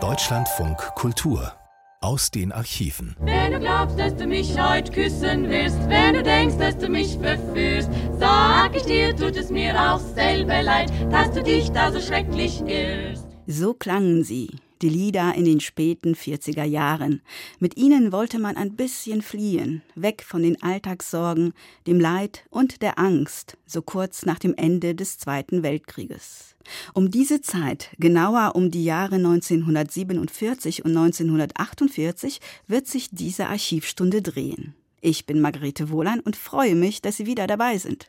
Deutschlandfunk Kultur aus den Archiven. Wenn du glaubst, dass du mich heute küssen wirst, wenn du denkst, dass du mich verführst, sag ich dir, tut es mir auch selber leid, dass du dich da so schrecklich irrst. So klangen sie, die Lieder in den späten 40er Jahren. Mit ihnen wollte man ein bisschen fliehen, weg von den Alltagssorgen, dem Leid und der Angst, so kurz nach dem Ende des Zweiten Weltkrieges. Um diese Zeit, genauer um die Jahre 1947 und 1948, wird sich diese Archivstunde drehen. Ich bin Margarete Wohlan und freue mich, dass Sie wieder dabei sind.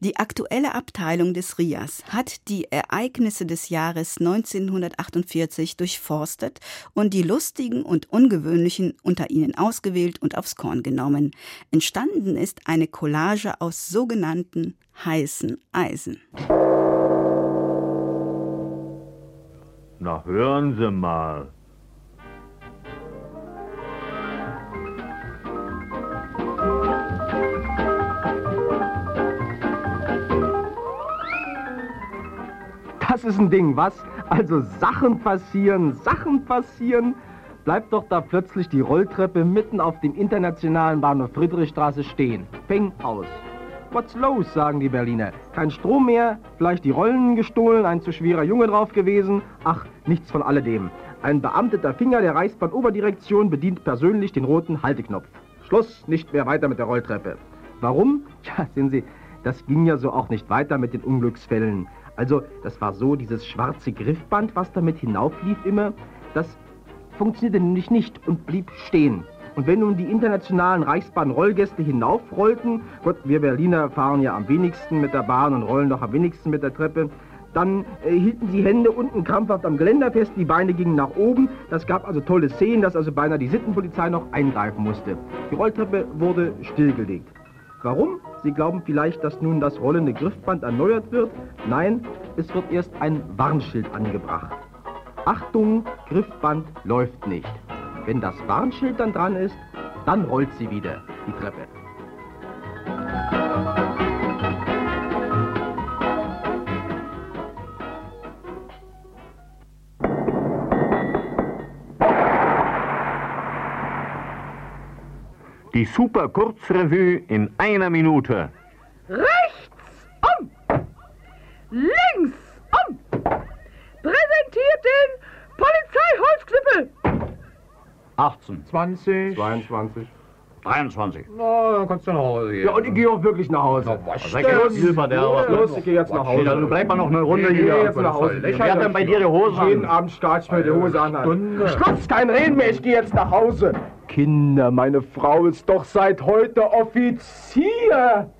Die aktuelle Abteilung des RIAS hat die Ereignisse des Jahres 1948 durchforstet und die lustigen und ungewöhnlichen unter ihnen ausgewählt und aufs Korn genommen. Entstanden ist eine Collage aus sogenannten heißen Eisen. Na hören Sie mal. Das ist ein Ding, was? Also Sachen passieren, Sachen passieren. Bleibt doch da plötzlich die Rolltreppe mitten auf dem internationalen Bahnhof Friedrichstraße stehen. Peng aus. What's los, sagen die Berliner. Kein Strom mehr, vielleicht die Rollen gestohlen, ein zu schwerer Junge drauf gewesen. Ach, nichts von alledem. Ein beamteter Finger der Reichsbahn-Oberdirektion bedient persönlich den roten Halteknopf. Schluss, nicht mehr weiter mit der Rolltreppe. Warum? Ja, sehen Sie, das ging ja so auch nicht weiter mit den Unglücksfällen. Also, das war so, dieses schwarze Griffband, was damit hinauflief immer, das funktionierte nämlich nicht und blieb stehen. Und wenn nun die internationalen Reichsbahn-Rollgäste hinaufrollten, Gott, wir Berliner fahren ja am wenigsten mit der Bahn und rollen doch am wenigsten mit der Treppe, dann äh, hielten sie Hände unten krampfhaft am Geländer fest, die Beine gingen nach oben. Das gab also tolle Szenen, dass also beinahe die Sittenpolizei noch eingreifen musste. Die Rolltreppe wurde stillgelegt. Warum? Sie glauben vielleicht, dass nun das rollende Griffband erneuert wird? Nein, es wird erst ein Warnschild angebracht. Achtung, Griffband läuft nicht. Wenn das Warnschild dann dran ist, dann rollt sie wieder, die Treppe. Die Super Kurzrevue in einer Minute. Rechts um! Links um! Präsentiert den Polizeiholzknüppel! 18. 20. 22. 23. Na, dann kannst du nach Hause gehen. Ja, und ich gehe auch wirklich nach Hause. Na, was denn? Silber, der Ja, los, ich gehe jetzt nach Hause. Du bleib mal noch eine Runde Ich hier. gehe jetzt nach Hause. Wer hat denn bei dir die Hose Jeden an? Abend starte ich mir die Hose an. Schluss, kein Reden mehr, ich gehe jetzt nach Hause. Kinder, meine Frau ist doch seit heute Offizier.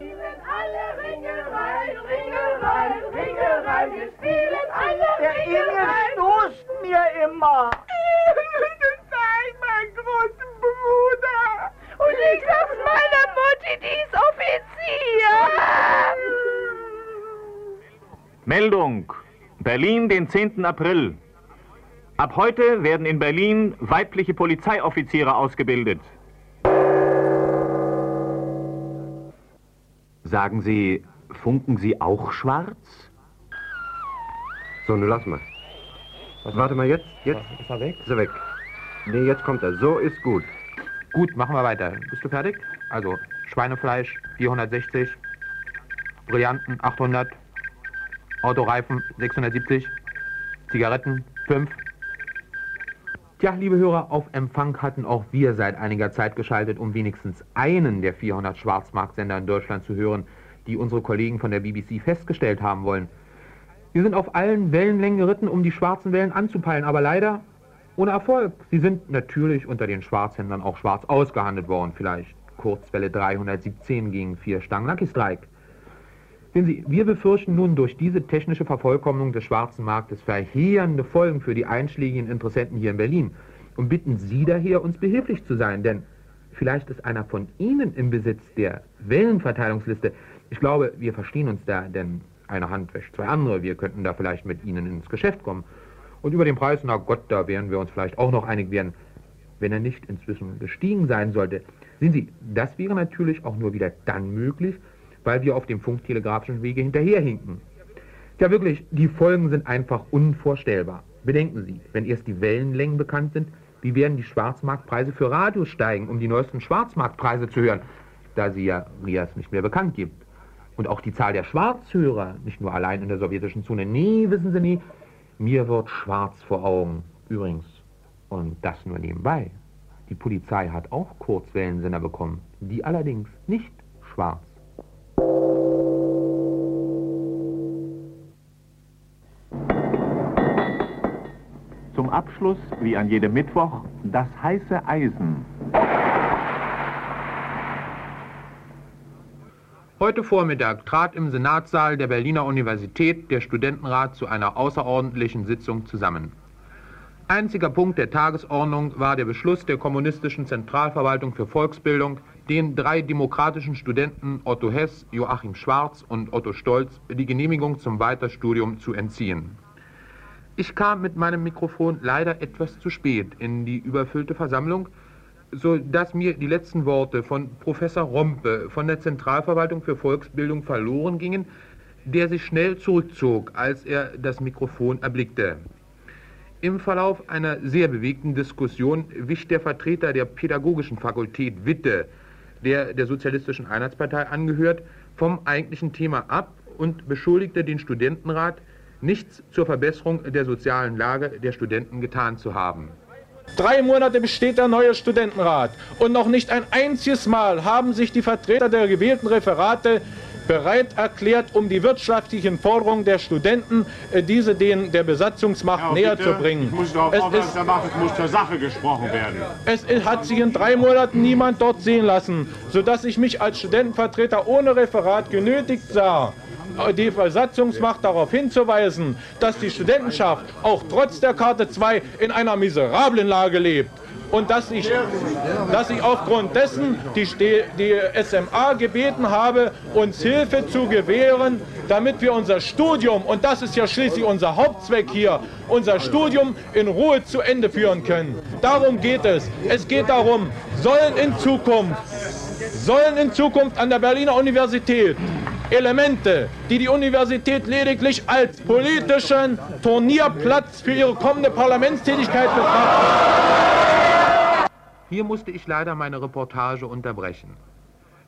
Alle Ringe rein, Ringe rein, Ringe rein, wir spielen alle Der rein. stoßt mir immer. Das sei mein großer Bruder. Und ich sag meiner Mutti, die ist Offizier. Meldung. Berlin, den 10. April. Ab heute werden in Berlin weibliche Polizeioffiziere ausgebildet. Sagen Sie, funken Sie auch schwarz? So, nun lass mal. Warte mal, jetzt, jetzt Ist er weg? ist er weg. Nee, jetzt kommt er. So ist gut. Gut, machen wir weiter. Bist du fertig? Also, Schweinefleisch 460, Brillanten 800, Autoreifen 670, Zigaretten 5. Tja, liebe Hörer, auf Empfang hatten auch wir seit einiger Zeit geschaltet, um wenigstens einen der 400 Schwarzmarktsender in Deutschland zu hören, die unsere Kollegen von der BBC festgestellt haben wollen. Wir sind auf allen Wellenlängen geritten, um die schwarzen Wellen anzupeilen, aber leider ohne Erfolg. Sie sind natürlich unter den Schwarzhändlern auch schwarz ausgehandelt worden. Vielleicht Kurzwelle 317 gegen vier Stangen Lucky Strike. Sehen Sie, wir befürchten nun durch diese technische Vervollkommnung des schwarzen Marktes verheerende Folgen für die einschlägigen Interessenten hier in Berlin und bitten Sie daher, uns behilflich zu sein, denn vielleicht ist einer von Ihnen im Besitz der Wellenverteilungsliste. Ich glaube, wir verstehen uns da, denn eine Hand wäscht zwei andere. Wir könnten da vielleicht mit Ihnen ins Geschäft kommen. Und über den Preis, na Gott, da werden wir uns vielleicht auch noch einig werden, wenn er nicht inzwischen gestiegen sein sollte. Sehen Sie, das wäre natürlich auch nur wieder dann möglich, weil wir auf dem funktelegrafischen Wege hinterherhinken. Ja, wirklich, die Folgen sind einfach unvorstellbar. Bedenken Sie, wenn erst die Wellenlängen bekannt sind, wie werden die Schwarzmarktpreise für Radios steigen, um die neuesten Schwarzmarktpreise zu hören, da sie ja RIAS nicht mehr bekannt gibt. Und auch die Zahl der Schwarzhörer, nicht nur allein in der sowjetischen Zone. Nee, wissen Sie nie, mir wird schwarz vor Augen. Übrigens, und das nur nebenbei, die Polizei hat auch Kurzwellensender bekommen, die allerdings nicht schwarz. Abschluss, wie an jedem Mittwoch, das heiße Eisen. Heute Vormittag trat im Senatssaal der Berliner Universität der Studentenrat zu einer außerordentlichen Sitzung zusammen. Einziger Punkt der Tagesordnung war der Beschluss der Kommunistischen Zentralverwaltung für Volksbildung, den drei demokratischen Studenten Otto Hess, Joachim Schwarz und Otto Stolz die Genehmigung zum Weiterstudium zu entziehen. Ich kam mit meinem Mikrofon leider etwas zu spät in die überfüllte Versammlung, so dass mir die letzten Worte von Professor Rompe von der Zentralverwaltung für Volksbildung verloren gingen, der sich schnell zurückzog, als er das Mikrofon erblickte. Im Verlauf einer sehr bewegten Diskussion wich der Vertreter der pädagogischen Fakultät Witte, der der Sozialistischen Einheitspartei angehört, vom eigentlichen Thema ab und beschuldigte den Studentenrat, nichts zur Verbesserung der sozialen Lage der Studenten getan zu haben. Drei Monate besteht der neue Studentenrat und noch nicht ein einziges Mal haben sich die Vertreter der gewählten Referate bereit erklärt, um die wirtschaftlichen Forderungen der Studenten, äh, diese denen der Besatzungsmacht Ja, näher bitte, zu bringen. Ich muss darauf Es aufmerksam machen, es muss zur Sache gesprochen werden. Es hat sich in drei Monaten niemand dort sehen lassen, sodass ich mich als Studentenvertreter ohne Referat genötigt sah, die Besatzungsmacht darauf hinzuweisen, dass die Studentenschaft auch trotz der Karte 2 in einer miserablen Lage lebt. Und dass ich, dass ich aufgrund dessen die, die SMA gebeten habe, uns Hilfe zu gewähren, damit wir unser Studium, und das ist ja schließlich unser Hauptzweck hier, unser Studium in Ruhe zu Ende führen können. Darum geht es. Es geht darum, sollen in Zukunft sollen in Zukunft an der Berliner Universität Elemente, die die Universität lediglich als politischen Turnierplatz für ihre kommende Parlamentstätigkeit betrachten. Hier musste ich leider meine Reportage unterbrechen.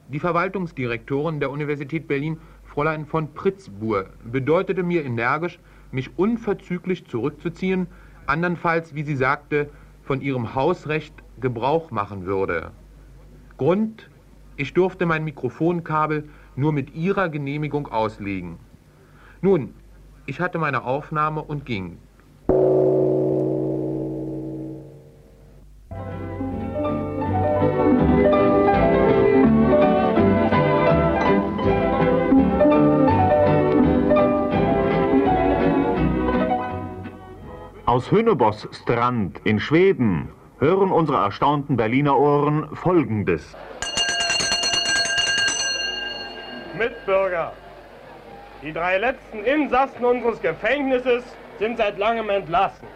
Die Verwaltungsdirektorin der Universität Berlin, Fräulein von Pritzbur, bedeutete mir energisch, mich unverzüglich zurückzuziehen, andernfalls, wie sie sagte, von ihrem Hausrecht Gebrauch machen würde. Grund, ich durfte mein Mikrofonkabel nur mit ihrer Genehmigung auslegen. Nun, ich hatte meine Aufnahme und ging. Aus Hünnebos Strand in Schweden hören unsere erstaunten Berliner Ohren Folgendes. Mitbürger, die drei letzten Insassen unseres Gefängnisses sind seit langem entlassen.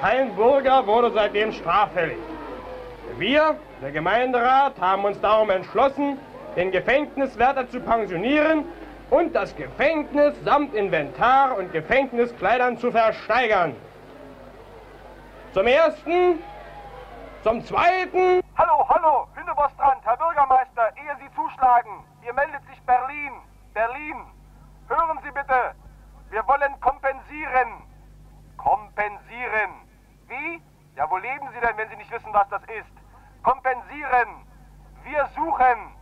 Kein Bürger wurde seitdem straffällig. Wir, der Gemeinderat, haben uns darum entschlossen, den Gefängniswärter zu pensionieren und das Gefängnis samt Inventar und Gefängniskleidern zu versteigern. Zum ersten, zum zweiten. Hallo, hallo, Hündebostrand, Herr Bürgermeister, ehe Sie zuschlagen, hier meldet sich Berlin. Berlin, hören Sie bitte, wir wollen kompensieren. Kompensieren. Wie? Ja, wo leben Sie denn, wenn Sie nicht wissen, was das ist? Kompensieren. Wir suchen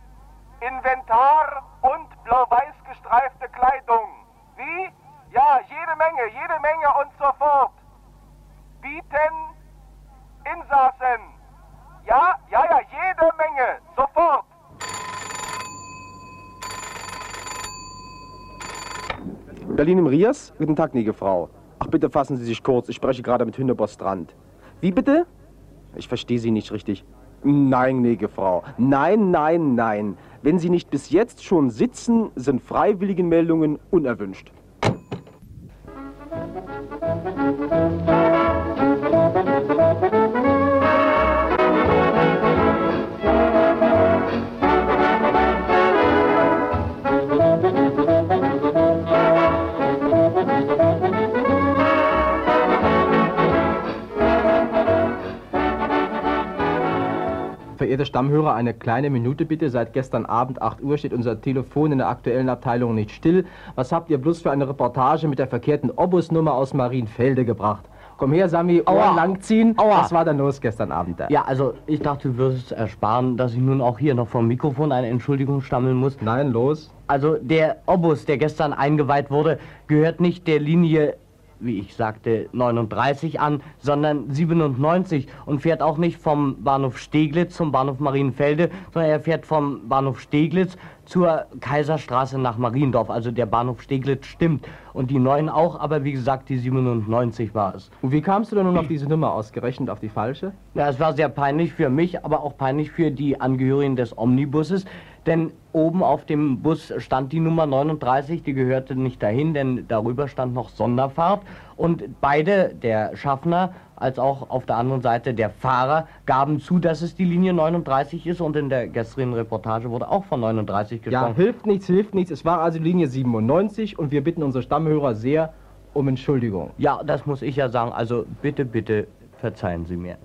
Inventar und blau-weiß gestreifte Kleidung. Wie? Ja, jede Menge, jede Menge und sofort. Bieten Insassen. Ja, ja, ja, jede Menge. Sofort. Berlin im Rias? Guten Tag, gnädige Frau. Ach, bitte fassen Sie sich kurz. Ich spreche gerade mit Hündeboss Strand. Wie bitte? Ich verstehe Sie nicht richtig. Nein, gnädige Frau. Nein, nein, nein. Wenn Sie nicht bis jetzt schon sitzen, sind Freiwilligenmeldungen unerwünscht. Verehrte Stammhörer, eine kleine Minute bitte. Seit gestern Abend 8 Uhr steht unser Telefon in der aktuellen Abteilung nicht still. Was habt ihr bloß für eine Reportage mit der verkehrten Obusnummer aus Marienfelde gebracht? Komm her, Sami, Aua. Ohren langziehen. Aua. Was war denn los gestern Abend da? Ja, also ich dachte, du würdest ersparen, dass ich nun auch hier noch vom Mikrofon eine Entschuldigung stammeln muss. Nein, los. Also der Obus, der gestern eingeweiht wurde, gehört nicht der Linie, wie ich sagte, 39 an, sondern 97 und fährt auch nicht vom Bahnhof Steglitz zum Bahnhof Marienfelde, sondern er fährt vom Bahnhof Steglitz zur Kaiserstraße nach Mariendorf. Also der Bahnhof Steglitz stimmt und die neuen auch, aber wie gesagt, die 97 war es. Und wie kamst du denn nun auf diese Nummer ausgerechnet, auf die falsche? Ja, es war sehr peinlich für mich, aber auch peinlich für die Angehörigen des Omnibusses, denn oben auf dem Bus stand die Nummer 39, die gehörte nicht dahin, denn darüber stand noch Sonderfahrt und beide, der Schaffner als auch auf der anderen Seite der Fahrer, gaben zu, dass es die Linie 39 ist und in der gestrigen Reportage wurde auch von 39 Ja, gesprochen. hilft nichts, hilft nichts. Es war also Linie 97 und wir bitten unsere Stammhörer sehr um Entschuldigung. Ja, das muss ich ja sagen, also bitte, bitte verzeihen Sie mir.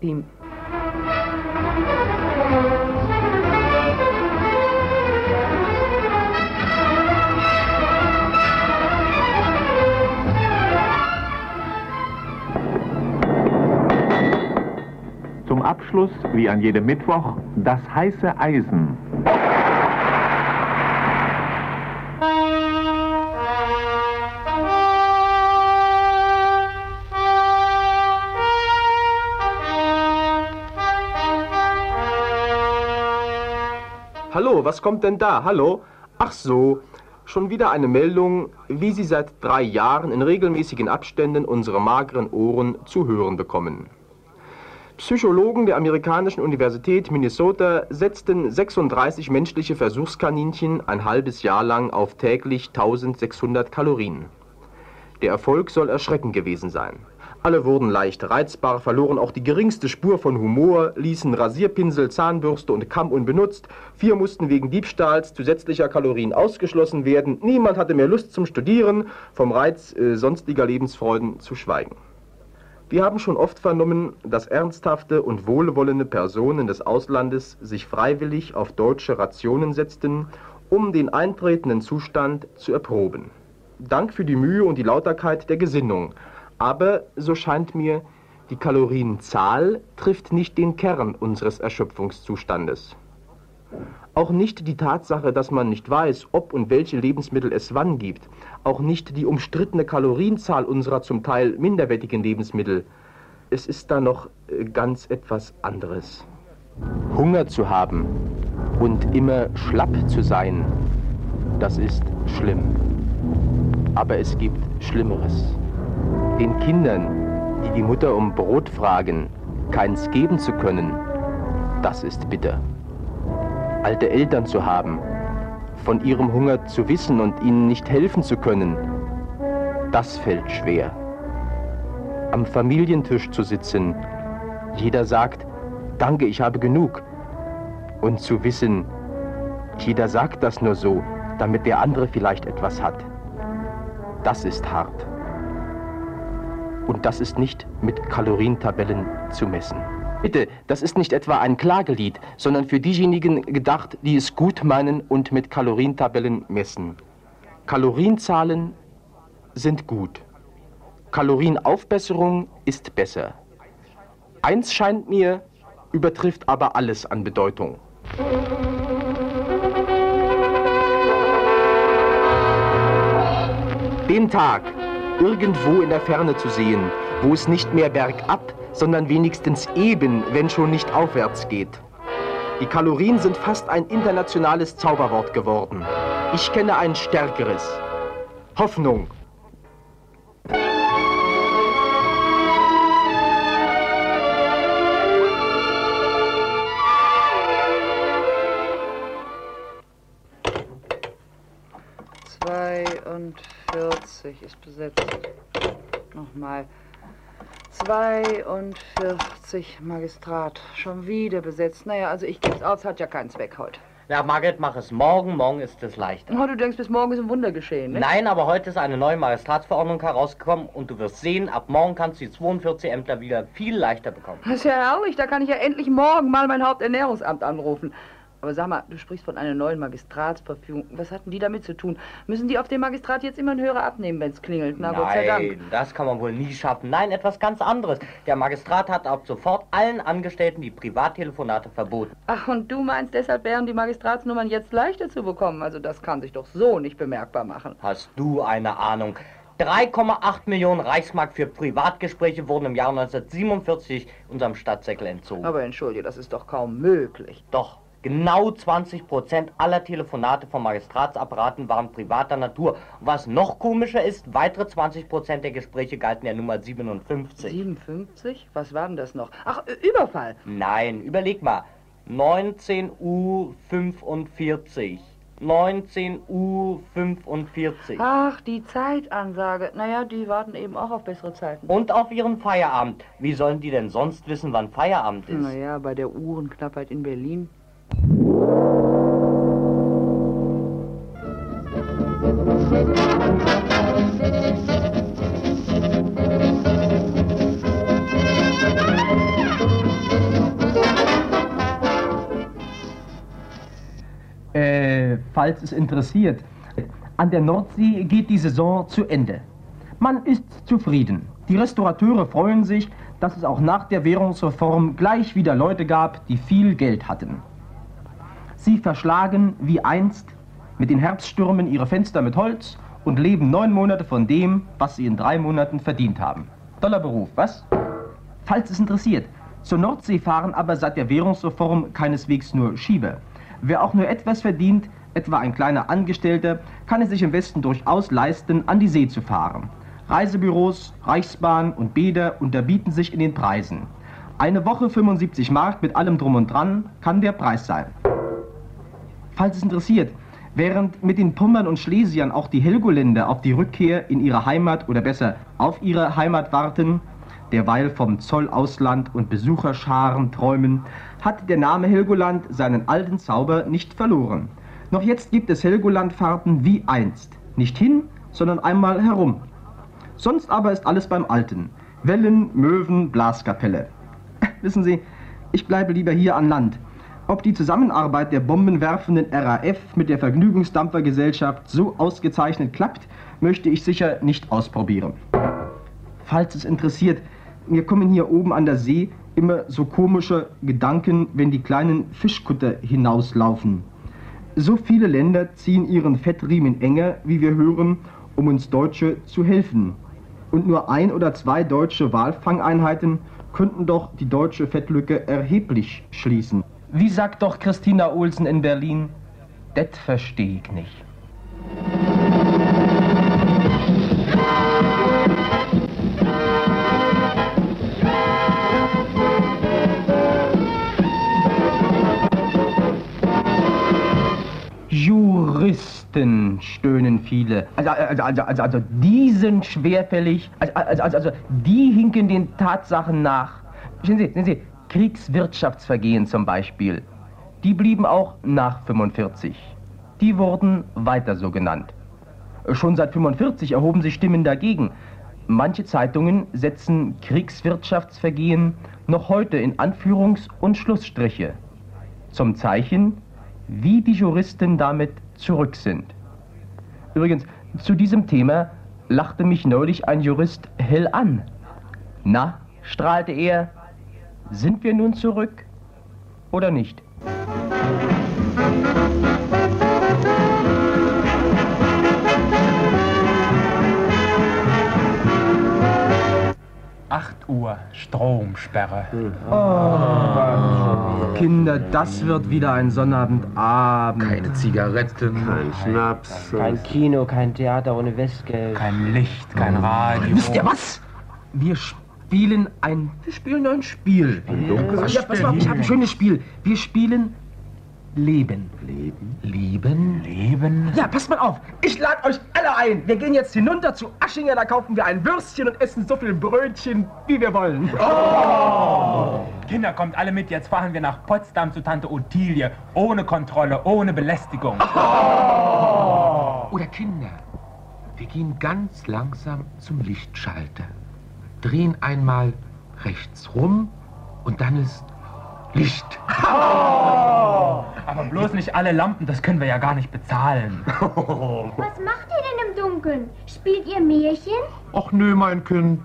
Beam. Zum Abschluss, wie an jedem Mittwoch, das heiße Eisen. Hallo, was kommt denn da? Hallo? Ach so, schon wieder eine Meldung, wie Sie seit drei Jahren in regelmäßigen Abständen unsere mageren Ohren zu hören bekommen. Psychologen der amerikanischen Universität Minnesota setzten 36 menschliche Versuchskaninchen ein halbes Jahr lang auf täglich 1600 Kalorien. Der Erfolg soll erschreckend gewesen sein. Alle wurden leicht reizbar, verloren auch die geringste Spur von Humor, ließen Rasierpinsel, Zahnbürste und Kamm unbenutzt. Vier mussten wegen Diebstahls zusätzlicher Kalorien ausgeschlossen werden. Niemand hatte mehr Lust zum Studieren, vom Reiz äh, sonstiger Lebensfreuden zu schweigen. Wir haben schon oft vernommen, dass ernsthafte und wohlwollende Personen des Auslandes sich freiwillig auf deutsche Rationen setzten, um den eintretenden Zustand zu erproben. Dank für die Mühe und die Lauterkeit der Gesinnung. Aber, so scheint mir, die Kalorienzahl trifft nicht den Kern unseres Erschöpfungszustandes. Auch nicht die Tatsache, dass man nicht weiß, ob und welche Lebensmittel es wann gibt. Auch nicht die umstrittene Kalorienzahl unserer zum Teil minderwertigen Lebensmittel. Es ist da noch äh, ganz etwas anderes. Hunger zu haben und immer schlapp zu sein, das ist schlimm. Aber es gibt Schlimmeres. Den Kindern, die die Mutter um Brot fragen, keins geben zu können, das ist bitter. Alte Eltern zu haben, von ihrem Hunger zu wissen und ihnen nicht helfen zu können, das fällt schwer. Am Familientisch zu sitzen, jeder sagt, danke, ich habe genug. Und zu wissen, jeder sagt das nur so, damit der andere vielleicht etwas hat. Das ist hart. Und das ist nicht mit Kalorientabellen zu messen. Bitte, das ist nicht etwa ein Klagelied, sondern für diejenigen gedacht, die es gut meinen und mit Kalorientabellen messen. Kalorienzahlen sind gut. Kalorienaufbesserung ist besser. Eins scheint mir, übertrifft aber alles an Bedeutung. Den Tag irgendwo in der Ferne zu sehen, wo es nicht mehr bergab, sondern wenigstens eben, wenn schon nicht aufwärts geht. Die Kalorien sind fast ein internationales Zauberwort geworden. Ich kenne ein stärkeres. Hoffnung. Zweiundvierzig ist besetzt. Nochmal. 42 Magistrat. Schon wieder besetzt. Naja, also ich geb's aus, hat ja keinen Zweck heute. Ja, Margret, mach es morgen. Morgen ist es leichter. Oh, du denkst, bis morgen ist ein Wunder geschehen, ne? Nein, aber heute ist eine neue Magistratsverordnung herausgekommen und du wirst sehen, ab morgen kannst du die 42 Ämter wieder viel leichter bekommen. Das ist ja herrlich, da kann ich ja endlich morgen mal mein Haupternährungsamt anrufen. Aber sag mal, du sprichst von einer neuen Magistratsverfügung. Was hatten die damit zu tun? Müssen die auf dem Magistrat jetzt immer einen Hörer abnehmen, wenn es klingelt? Na, Gott sei Dank. Nein, das kann man wohl nie schaffen. Nein, etwas ganz anderes. Der Magistrat hat ab sofort allen Angestellten die Privattelefonate verboten. Ach, und du meinst, deshalb wären die Magistratsnummern jetzt leichter zu bekommen? Also das kann sich doch so nicht bemerkbar machen. Hast du eine Ahnung? 3,8 Millionen Reichsmark für Privatgespräche wurden im Jahr 1947 unserem Stadtsäckel entzogen. Aber entschuldige, das ist doch kaum möglich. Doch, genau 20 Prozent aller Telefonate von Magistratsapparaten waren privater Natur. Was noch komischer ist, weitere 20 Prozent der Gespräche galten der Nummer 57. 57? Was war denn das noch? Ach, Überfall. Nein, überleg mal. 19 Uhr 45. 19 Uhr 45. Ach, die Zeitansage. Naja, die warten eben auch auf bessere Zeiten. Und auf ihren Feierabend. Wie sollen die denn sonst wissen, wann Feierabend ist? Naja, bei der Uhrenknappheit in Berlin. Äh, falls es interessiert. An der Nordsee geht die Saison zu Ende. Man ist zufrieden. Die Restaurateure freuen sich, dass es auch nach der Währungsreform gleich wieder Leute gab, die viel Geld hatten. Sie verschlagen wie einst mit den Herbststürmen ihre Fenster mit Holz und leben neun Monate von dem, was sie in drei Monaten verdient haben. Toller Beruf, was? Falls es interessiert. Zur Nordsee fahren aber seit der Währungsreform keineswegs nur Schieber. Wer auch nur etwas verdient, etwa ein kleiner Angestellter, kann es sich im Westen durchaus leisten, an die See zu fahren. Reisebüros, Reichsbahn und Bäder unterbieten sich in den Preisen. Eine Woche 75 Mark mit allem drum und dran kann der Preis sein. Falls es interessiert, während mit den Pommern und Schlesiern auch die Helgoländer auf die Rückkehr in ihre Heimat oder besser auf ihre Heimat warten, derweil vom Zollausland und Besucherscharen träumen, hat der Name Helgoland seinen alten Zauber nicht verloren. Noch jetzt gibt es Helgolandfahrten wie einst. Nicht hin, sondern einmal herum. Sonst aber ist alles beim Alten. Wellen, Möwen, Blaskapelle. Wissen Sie, ich bleibe lieber hier an Land. Ob die Zusammenarbeit der bombenwerfenden RAF mit der Vergnügungsdampfergesellschaft so ausgezeichnet klappt, möchte ich sicher nicht ausprobieren. Falls es interessiert, mir kommen hier oben an der See immer so komische Gedanken, wenn die kleinen Fischkutter hinauslaufen. So viele Länder ziehen ihren Fettriemen enger, wie wir hören, um uns Deutsche zu helfen. Und nur ein oder zwei deutsche Walfangeinheiten könnten doch die deutsche Fettlücke erheblich schließen. Wie sagt doch Christina Olsen in Berlin? Det versteh ich nicht. Juristen, stöhnen viele. Also, also, also, also, also die sind schwerfällig. Also, also, also, also die hinken den Tatsachen nach. Sehen Sie, sehen Sie, Kriegswirtschaftsvergehen zum Beispiel. Die blieben auch nach 45. Die wurden weiter so genannt. Schon seit 45 erhoben sich Stimmen dagegen. Manche Zeitungen setzen Kriegswirtschaftsvergehen noch heute in Anführungs- und Schlussstriche. Zum Zeichen, wie die Juristen damit zurück sind. Übrigens, zu diesem Thema lachte mich neulich ein Jurist hell an. Na, strahlte er, sind wir nun zurück oder nicht? Acht Uhr, Stromsperre. Oh, Kinder, das wird wieder ein Sonnabendabend. Keine Zigaretten, kein Schnaps. Kein Kino, kein Theater ohne Westgeld. Kein Licht, kein Radio. Wisst ihr was? Wir spielen ein. Wir spielen ein Spiel. Dunkel? Ja, pass mal, auf, ich habe ein schönes Spiel. Wir spielen Leben. Leben? Lieben? Leben? Ja, passt mal auf. Ich lade euch alle ein. Wir gehen jetzt hinunter zu Aschinger, da kaufen wir ein Würstchen und essen so viel Brötchen, wie wir wollen. Oh! Kinder, kommt alle mit. Jetzt fahren wir nach Potsdam zu Tante Ottilie. Ohne Kontrolle, ohne Belästigung. Oh! Oder Kinder, wir gehen ganz langsam zum Lichtschalter. Drehen einmal rechts rum und dann ist Licht. Oh! Aber bloß nicht alle Lampen, das können wir ja gar nicht bezahlen. Was macht ihr denn im Dunkeln? Spielt ihr Märchen? Ach nö, mein Kind.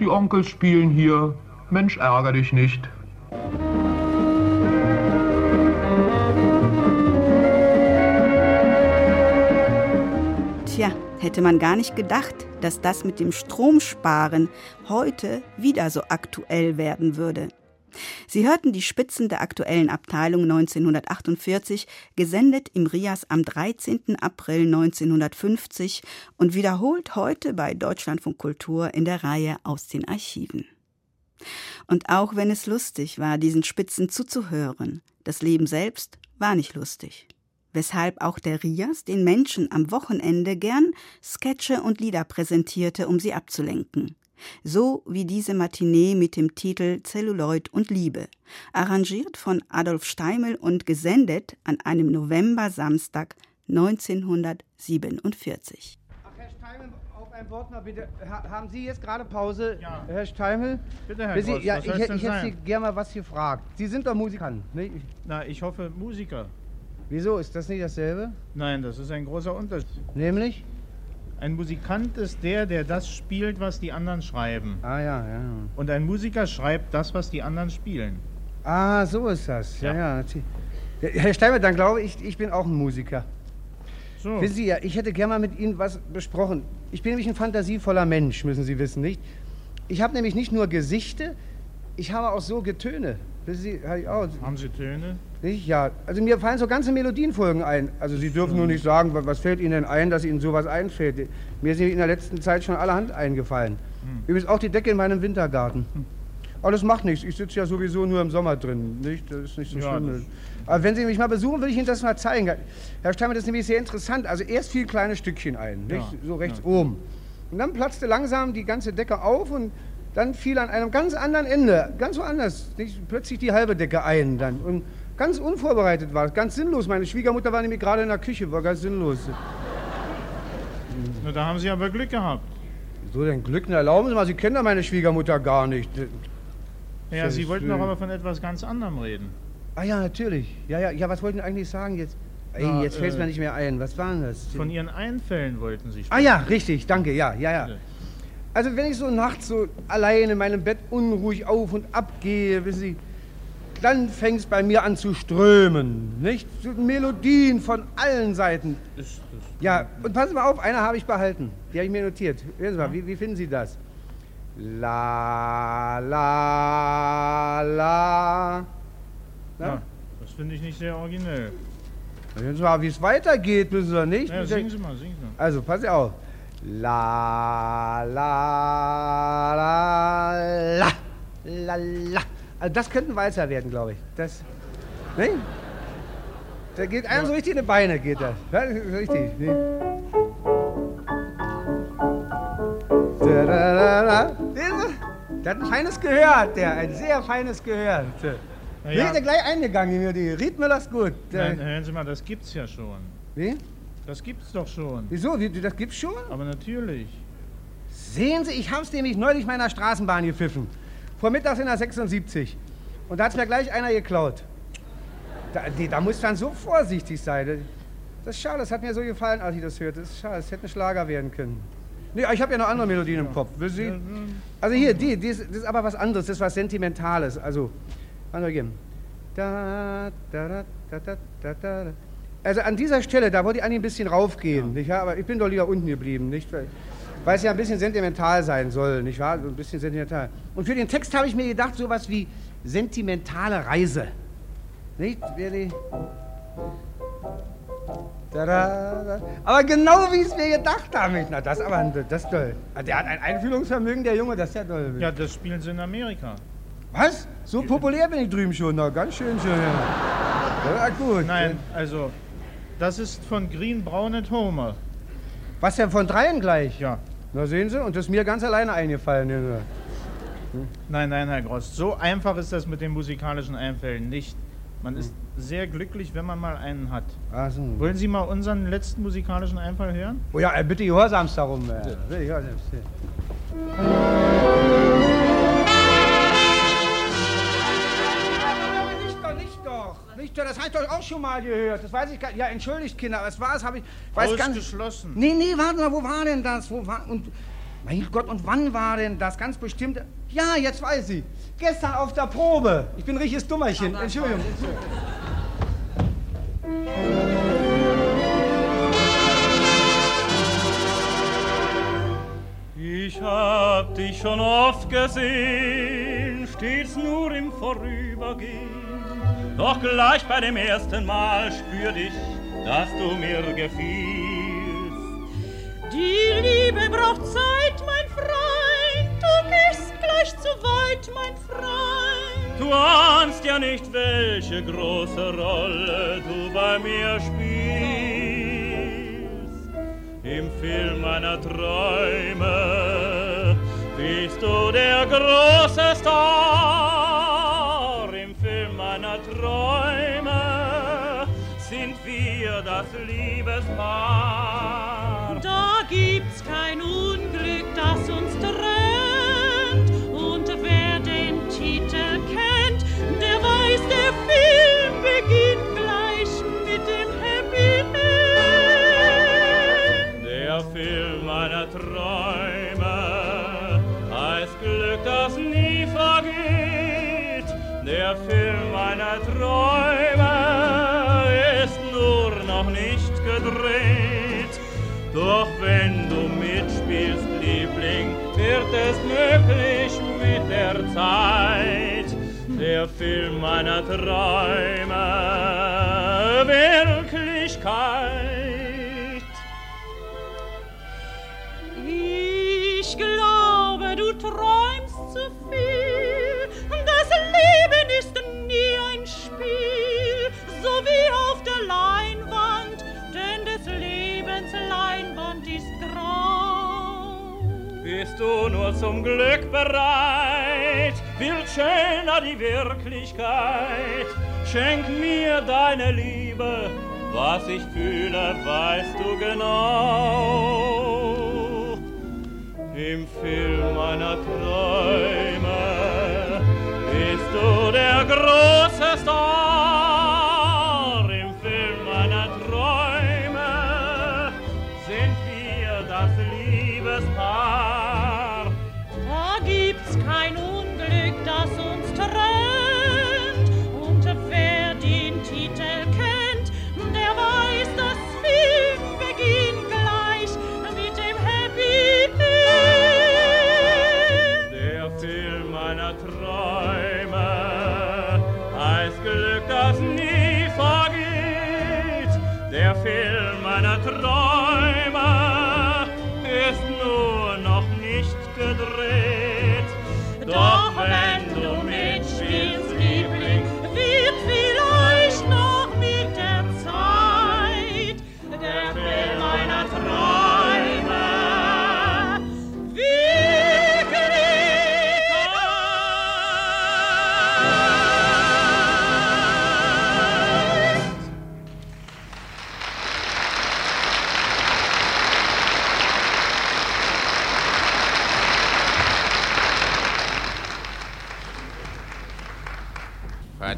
Die Onkels spielen hier. Mensch, ärger dich nicht. Tja, hätte man gar nicht gedacht, dass das mit dem Stromsparen heute wieder so aktuell werden würde. Sie hörten die Spitzen der aktuellen Abteilung 1948, gesendet im Rias am 13. April 1950 und wiederholt heute bei Deutschlandfunk Kultur in der Reihe aus den Archiven. Und auch wenn es lustig war, diesen Spitzen zuzuhören, das Leben selbst war nicht lustig. Weshalb auch der Rias den Menschen am Wochenende gern Sketche und Lieder präsentierte, um sie abzulenken so wie diese Matinee mit dem Titel Celluloid und Liebe, arrangiert von Adolf Steimel und gesendet an einem November-Samstag 1947. Ach, Herr Steimel, auf ein Wort mal bitte. Ha haben Sie jetzt gerade Pause, ja. Herr Steimel? Bitte, Herr Sie, ja, ich, ich hätte Sie gerne mal was gefragt. Sie sind doch Musikant, ne? Na, ich hoffe Musiker. Wieso? Ist das nicht dasselbe? Nein, das ist ein großer Unterschied. Nämlich? Ein Musikant ist der, der das spielt, was die anderen schreiben. Ah ja, ja. Und ein Musiker schreibt das, was die anderen spielen. Ah, so ist das. Ja, ja. ja. Herr Steimel, dann glaube ich, ich bin auch ein Musiker. So. Wissen Sie ja, ich hätte gerne mal mit Ihnen was besprochen. Ich bin nämlich ein fantasievoller Mensch, müssen Sie wissen, nicht? Ich habe nämlich nicht nur Gesichte, ich habe auch so Getöne. Sie, ich auch. Haben Sie Töne? Nicht? Ja, also mir fallen so ganze Melodienfolgen ein. Also Sie dürfen nur nicht sagen, wa- was fällt Ihnen denn ein, dass Ihnen sowas einfällt. Mir sind in der letzten Zeit schon allerhand eingefallen. Übrigens auch die Decke in meinem Wintergarten. Aber das macht nichts. Ich sitze ja sowieso nur im Sommer drin. Nicht? Das ist nicht so Ja, schlimm. Aber wenn Sie mich mal besuchen, würde ich Ihnen das mal zeigen. Herr Steinmann, das ist nämlich sehr interessant. Also erst fiel kleine Stückchen ein? Ja, so rechts oben. Und dann platzte langsam die ganze Decke auf und dann fiel an einem ganz anderen Ende, ganz woanders, nicht? plötzlich die halbe Decke ein. Dann. Und ganz unvorbereitet war es, ganz sinnlos. Meine Schwiegermutter war nämlich gerade in der Küche, war ganz sinnlos. Na, da haben Sie aber Glück gehabt. So denn Glück, na, erlauben Sie mal, Sie kennen ja meine Schwiegermutter gar nicht. Ja, Sie wollten doch aber von etwas ganz anderem reden. Ah ja, natürlich. Ja, ja, ja, was wollten Sie eigentlich sagen jetzt? Ey, Na, jetzt fällt es äh, mir nicht mehr ein. Was war denn das? Von Ihren Einfällen wollten Sie Ah ja, richtig, danke, ja, ja, ja. Also wenn ich so nachts so allein in meinem Bett unruhig auf und ab gehe, wissen Sie, dann fängt es bei mir an zu strömen, nicht? Melodien von allen Seiten. Ja, und passen Sie mal auf, eine habe ich behalten. Die habe ich mir notiert. Hören Sie mal, wie, wie finden Sie das? La, la, la. Na? Ja, das finde ich nicht sehr originell. Hören Sie mal, wie es weitergeht, müssen Sie nicht? Ja, singen Sie mal, singen Sie mal. Also, pass auf. La, la, la, la, la, la. Also, das könnte ein Walzer werden, glaube ich. Das, ne? Da geht einem so richtig in die Beine, geht das. Ja, richtig. Ne? Der hat ein feines Gehör, hat der. Ein sehr feines Gehör. Na Nee, ja. der gleich eingegangen. Die Riedmüller ist gut. Nein, hören Sie mal, das gibt's ja schon. Wie? Das gibt's doch schon. Wieso? Wie, das gibt's schon? Aber natürlich. Sehen Sie, ich hab's nämlich neulich meiner Straßenbahn gepfiffen. Vormittags in der 76. Und da hat's mir gleich einer geklaut. Da, die, da muss man so vorsichtig sein. Das ist schade, das hat mir so gefallen, als ich das hörte. Das ist schade, es hätte ein Schlager werden können. Nee, ich habe ja noch andere Melodien im Kopf, wissen Sie? Also hier, die, die ist, das ist aber was anderes, das ist was Sentimentales. Also, mal hier. Da, da, da, da, da, da, da. Also an dieser Stelle, da wollte ich eigentlich ein bisschen raufgehen, nicht wahr? Aber ich bin doch lieber unten geblieben, nicht? Weil, weil es ja ein bisschen sentimental sein soll, nicht wahr? So ein bisschen sentimental. Und für den Text habe ich mir gedacht, sowas wie sentimentale Reise. Nicht? Aber genau wie ich es mir gedacht habe. ich, Na, das aber, das ist toll. Der hat ein Einfühlungsvermögen, der Junge, das ist ja toll. Ja, das spielen sie in Amerika. Was? So populär bin ich drüben schon noch. Ganz schön schön. Ja. Ja, gut. Nein, also, das ist von Green Brown and Homer. Was denn von dreien gleich? Ja. Na sehen Sie, und das ist mir ganz alleine eingefallen. Junge. Nein, nein, Herr Gross, so einfach ist das mit den musikalischen Einfällen nicht. Man ist sehr glücklich, wenn man mal einen hat. Ach so. Wollen Sie mal unseren letzten musikalischen Einfall hören? Oh ja, äh, bitte gehorsamst darum. Äh. Bitte gehorsamst. Nicht auch schon mal gehört. Das weiß ich gar nicht. Ja, entschuldigt, Kinder, was war es? Habe ich. Weiß ganz, Ausgeschlossen. Nee, nee, warte mal, wo war denn das? Wo war. Und. Mein Gott, und wann war denn das? Ganz bestimmt. Ja, jetzt weiß ich. Gestern auf der Probe. Ich bin ein richtiges Dummerchen. Entschuldigung. Entschuldigung. Ich hab dich schon oft gesehen, stets nur im Vorübergehen. Doch gleich bei dem ersten Mal spür ich, dass du mir gefielst. Die Liebe braucht Zeit, mein Freund. Du gehst gleich zu weit, mein Freund. Du ahnst ja nicht, welche große Rolle du bei mir spielst. Im Film meiner Träume bist du der große Star. Wir das Liebespaar. Da gibt's kein Unglück, das uns trennt. Und wer den Titel kennt, der weiß, der Film beginnt gleich mit dem Happy End. Der Film meiner Träume heißt Glück, das nie vergeht. Der Film meiner Träume es möglich mit der Zeit. Der Film meiner Träume Wirklichkeit. Du nur zum Glück bereit, wird schöner die Wirklichkeit. Schenk mir deine Liebe, was ich fühle, weißt du genau. Im Film meiner Träume bist du der große Star.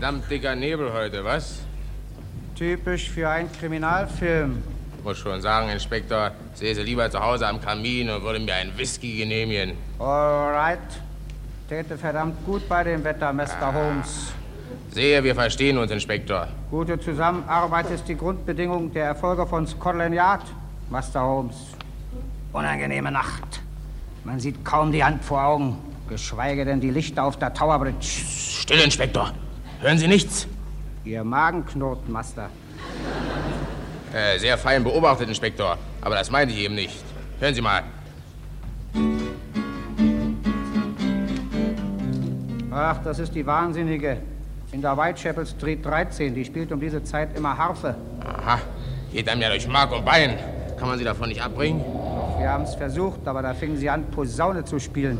Verdammt dicker Nebel heute, was? Typisch für einen Kriminalfilm. Muss schon sagen, Inspektor, säße lieber zu Hause am Kamin und würde mir einen Whisky genehmigen. Alright. Täte verdammt gut bei dem Wetter, Mr. Holmes. Sehe, wir verstehen uns, Inspektor. Gute Zusammenarbeit ist die Grundbedingung der Erfolge von Scotland Yard, Master Holmes. Unangenehme Nacht. Man sieht kaum die Hand vor Augen, geschweige denn die Lichter auf der Tower Bridge. Still, Inspektor. Hören Sie nichts? Ihr Magen knurrt, Master. Äh, sehr fein beobachtet, Inspektor. Aber das meinte ich eben nicht. Hören Sie mal. Ach, das ist die Wahnsinnige. In der Whitechapel Street 13. Die spielt um diese Zeit immer Harfe. Aha, geht einem ja durch Mark und Bein. Kann man sie davon nicht abbringen? Doch wir haben es versucht, aber da fingen sie an, Posaune zu spielen.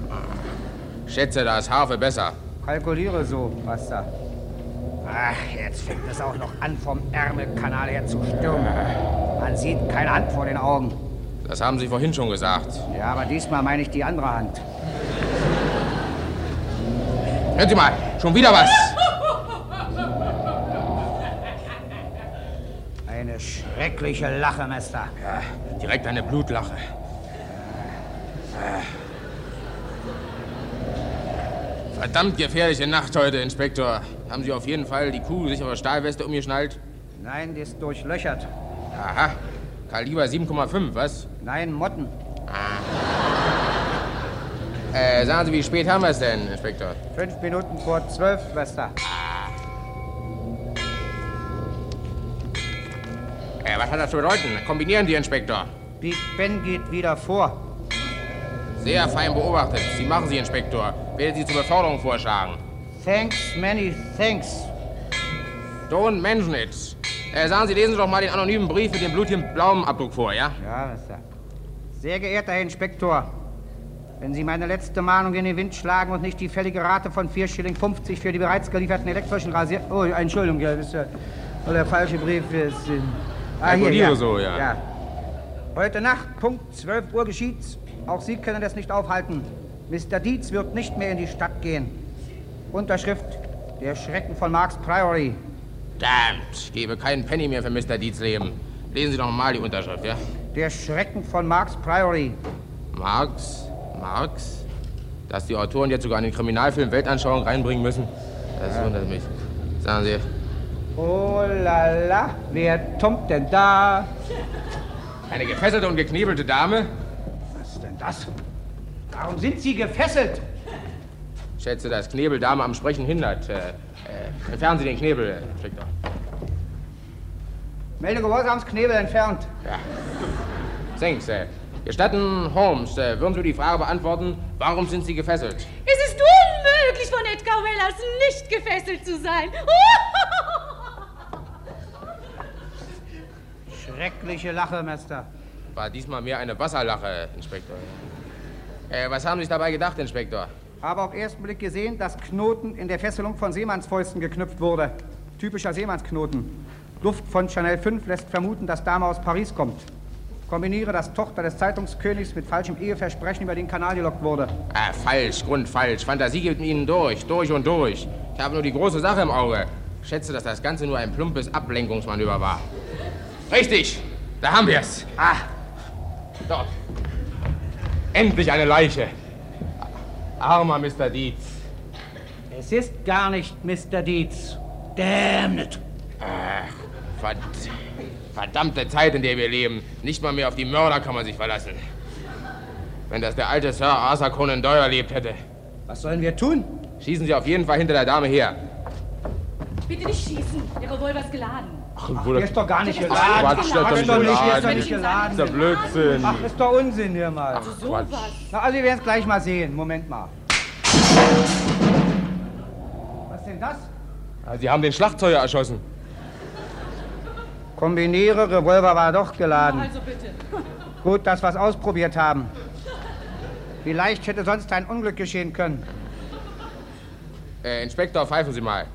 Schätze, da ist Harfe besser. Kalkuliere so, Buster. Ach, jetzt fängt es auch noch an, vom Ärmelkanal her zu stürmen. Man sieht keine Hand vor den Augen. Das haben Sie vorhin schon gesagt. Ja, aber diesmal meine ich die andere Hand. Hören Sie mal, schon wieder was. Eine schreckliche Lache, Mester. Ja, direkt eine Blutlache. Verdammt gefährliche Nacht heute, Inspektor. Haben Sie auf jeden Fall die kugelsichere Stahlweste umgeschnallt? Nein, die ist durchlöchert. Aha. Kaliber 7,5, was? Nein, Motten. Äh, sagen Sie, wie spät haben wir es denn, Inspektor? Fünf Minuten vor zwölf, Schwester. Äh, was hat das zu bedeuten? Kombinieren Sie, Inspektor. Big Ben geht wieder vor. Sehr fein beobachtet. Sie machen Sie, Inspektor. Werde Sie zur Beförderung vorschlagen. Thanks, many thanks. Don't mention it. Äh, sagen Sie, lesen Sie doch mal den anonymen Brief mit dem blutigen blauen Abdruck vor, ja? Ja, Mester. Sehr geehrter Herr Inspektor, wenn Sie meine letzte Mahnung in den Wind schlagen und nicht die fällige Rate von 4 Schilling 50 für die bereits gelieferten elektrischen Rasier... Oh, Entschuldigung, ja, das ist ja oh, der falsche Brief. Ist, äh, ah, hier, ja. so, ja. ja. Heute Nacht, Punkt 12 Uhr geschieht's. Auch Sie können das nicht aufhalten. Mr. Dietz wird nicht mehr in die Stadt gehen. Unterschrift, der Schrecken von Marks Priory. Damn, ich gebe keinen Penny mehr für Mr. Dietz Leben. Lesen Sie doch mal die Unterschrift, ja? Der Schrecken von Marks Priory. Marx? Marx? Dass die Autoren jetzt sogar in den Kriminalfilm Weltanschauung reinbringen müssen? Das Ja. wundert mich. Sagen Sie, Oh la la, wer tommt denn da? eine gefesselte und geknebelte Dame? Was ist denn das? Warum sind Sie gefesselt? Schätze, dass Knebeldame am Sprechen hindert. Äh, äh, entfernen Sie den Knebel, äh, Inspektor. Melde Gehorsamsknebel entfernt. Ja. Thanks, äh. Gestatten, Holmes, äh, würden Sie die Frage beantworten, warum sind Sie gefesselt? Es ist unmöglich von Edgar Wellers nicht gefesselt zu sein. Schreckliche Lache, Mester. War diesmal mehr eine Wasserlache, Inspektor. Äh, was haben Sie sich dabei gedacht, Inspektor? Habe auf ersten Blick gesehen, dass Knoten in der Fesselung von Seemannsfäusten geknüpft wurde. Typischer Seemannsknoten. Duft von Chanel 5 lässt vermuten, dass Dame aus Paris kommt. Kombiniere, dass Tochter des Zeitungskönigs mit falschem Eheversprechen über den Kanal gelockt wurde. Ah, falsch, grundfalsch. Fantasie geht mit Ihnen durch, durch und durch. Ich habe nur die große Sache im Auge. Schätze, dass das Ganze nur ein plumpes Ablenkungsmanöver war. Richtig, da haben wir es. Ah, dort. Endlich eine Leiche. Armer Mr. Dietz. Es ist gar nicht Mr. Dietz. Damn it. Ach, verd verdammte Zeit, in der wir leben. Nicht mal mehr auf die Mörder kann man sich verlassen. Wenn das der alte Sir Arthur Conan Doyle erlebt hätte. Was sollen wir tun? Schießen Sie auf jeden Fall hinter der Dame her. Bitte nicht schießen. Der Revolver ist geladen. Ach, Der ist doch gar nicht ist geladen. doch Quatsch, der ist doch nicht, der ist doch nicht geladen. sage, ist der Blödsinn. Ach, ist doch Unsinn hier mal. Also sowas. Na, also wir werden es gleich mal sehen. Moment mal. Was denn das? Sie haben den Schlagzeuger erschossen. Kombiniere, Revolver war doch geladen. Also bitte. Gut, dass wir es ausprobiert haben. Vielleicht hätte sonst ein Unglück geschehen können. Äh, Inspektor, pfeifen Sie mal.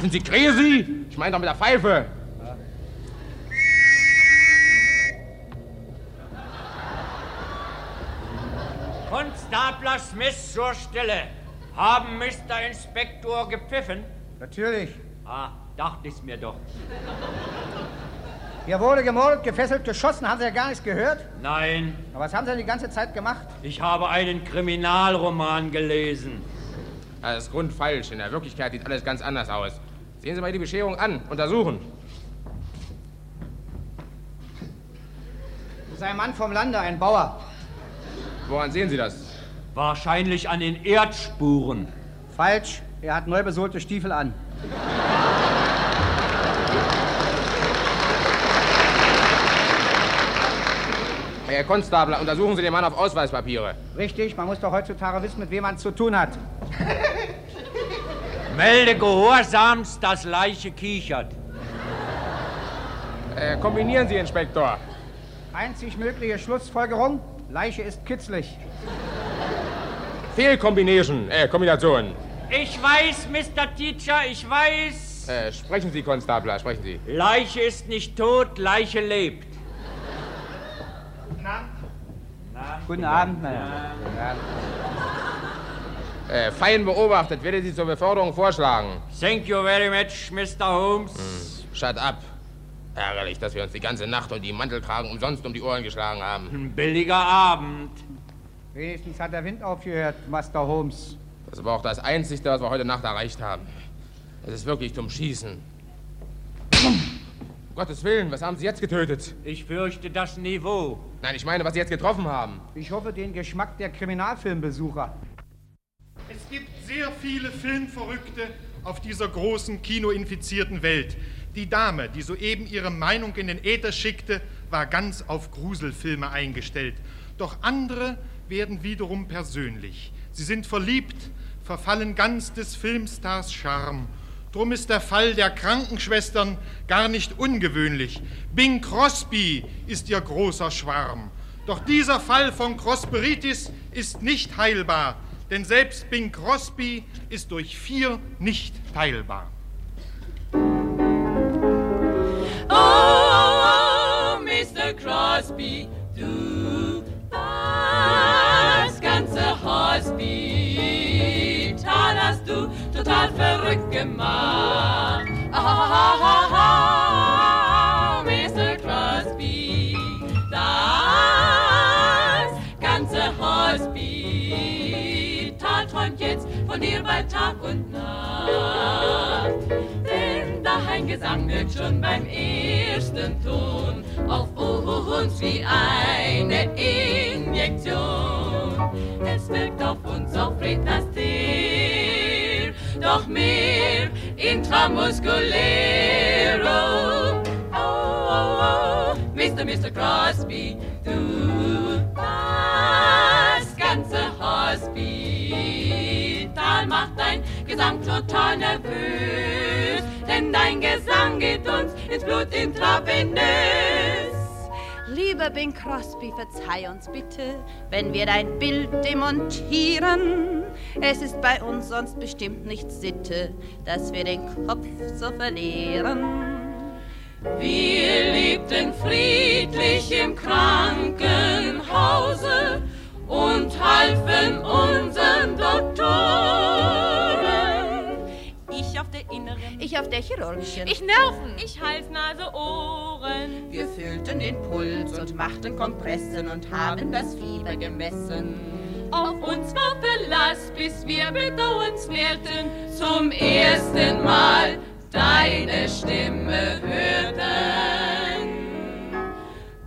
Sind Sie crazy? Ich meine doch mit der Pfeife. Konstabler Smith zur Stelle. Haben Mr. Inspektor gepfiffen? Natürlich. Ah, dachte ich's mir doch. Hier wurde gemordet, gefesselt, geschossen. Haben Sie ja gar nichts gehört? Nein, Aber was haben Sie denn die ganze Zeit gemacht? ich habe einen Kriminalroman gelesen. Das ist grundfalsch. In der Wirklichkeit sieht alles ganz anders aus. Sehen Sie mal die Bescherung an. Untersuchen. Das ist ein Mann vom Lande, ein Bauer. Woran sehen Sie das? Wahrscheinlich an den Erdspuren. Falsch. Er hat neu besohlte Stiefel an. Herr Konstabler, untersuchen Sie den Mann auf Ausweispapiere. Richtig, man muss doch heutzutage wissen, mit wem man es zu tun hat. Melde gehorsamst, das Leiche kichert. Äh, kombinieren Sie, Inspektor. Einzig mögliche Schlussfolgerung, Leiche ist kitzlig. Fehlkombination, äh, Kombination. Ich weiß, Mr. Teacher, ich weiß. Äh, sprechen Sie, Konstabler, sprechen Sie. Leiche ist nicht tot, Leiche lebt. Guten Abend, meine Äh, fein beobachtet, werde Sie zur Beförderung vorschlagen. Thank you very much, Mr. Holmes. Hm, shut up. Ärgerlich, dass wir uns die ganze Nacht und die Mantelkragen umsonst um die Ohren geschlagen haben. Ein billiger Abend. Wenigstens hat der Wind aufgehört, Master Holmes. Das war auch das Einzige, was wir heute Nacht erreicht haben. Es ist wirklich zum Schießen. Um Gottes Willen, was haben Sie jetzt getötet? Ich fürchte das Niveau. Nein, ich meine, was Sie jetzt getroffen haben. Ich hoffe, den Geschmack der Kriminalfilmbesucher. Es gibt sehr viele Filmverrückte auf dieser großen kinoinfizierten Welt. Die Dame, die soeben ihre Meinung in den Äther schickte, war ganz auf Gruselfilme eingestellt. Doch andere werden wiederum persönlich. Sie sind verliebt, verfallen ganz des Filmstars Charme. Drum ist der Fall der Krankenschwestern gar nicht ungewöhnlich. Bing Crosby ist ihr großer Schwarm. Doch dieser Fall von Crosperitis ist nicht heilbar, denn selbst Bing Crosby ist durch vier nicht teilbar. Oh, oh, oh, Mr. Crosby, du das ganze Hospital hast du total verrückt gemacht. Oh, oh, oh, oh, Tag und Nacht. Denn dein Gesang wirkt schon beim ersten Ton auf uns wie eine Injektion. Es wirkt auf uns auf Fretastir, doch mehr intramuskulär. Oh, oh, oh, Mr. Mr. Crosby, du Gesang total nervös, denn dein Gesang geht uns ins Blut intravenös. Lieber Bing Crosby, verzeih uns bitte, wenn wir dein Bild demontieren. Es ist bei uns sonst bestimmt nicht Sitte, dass wir den Kopf so verlieren. Wir lebten friedlich im Krankenhause und halfen unseren Doktoren. Ich auf der chirurgischen. Ich Nerven, ich Hals, Nase, Ohren. Wir fühlten den Puls und machten Kompressen und haben das Fieber gemessen. Auf uns war Verlass, bis wir bedauernswerten zum ersten Mal deine Stimme hörten.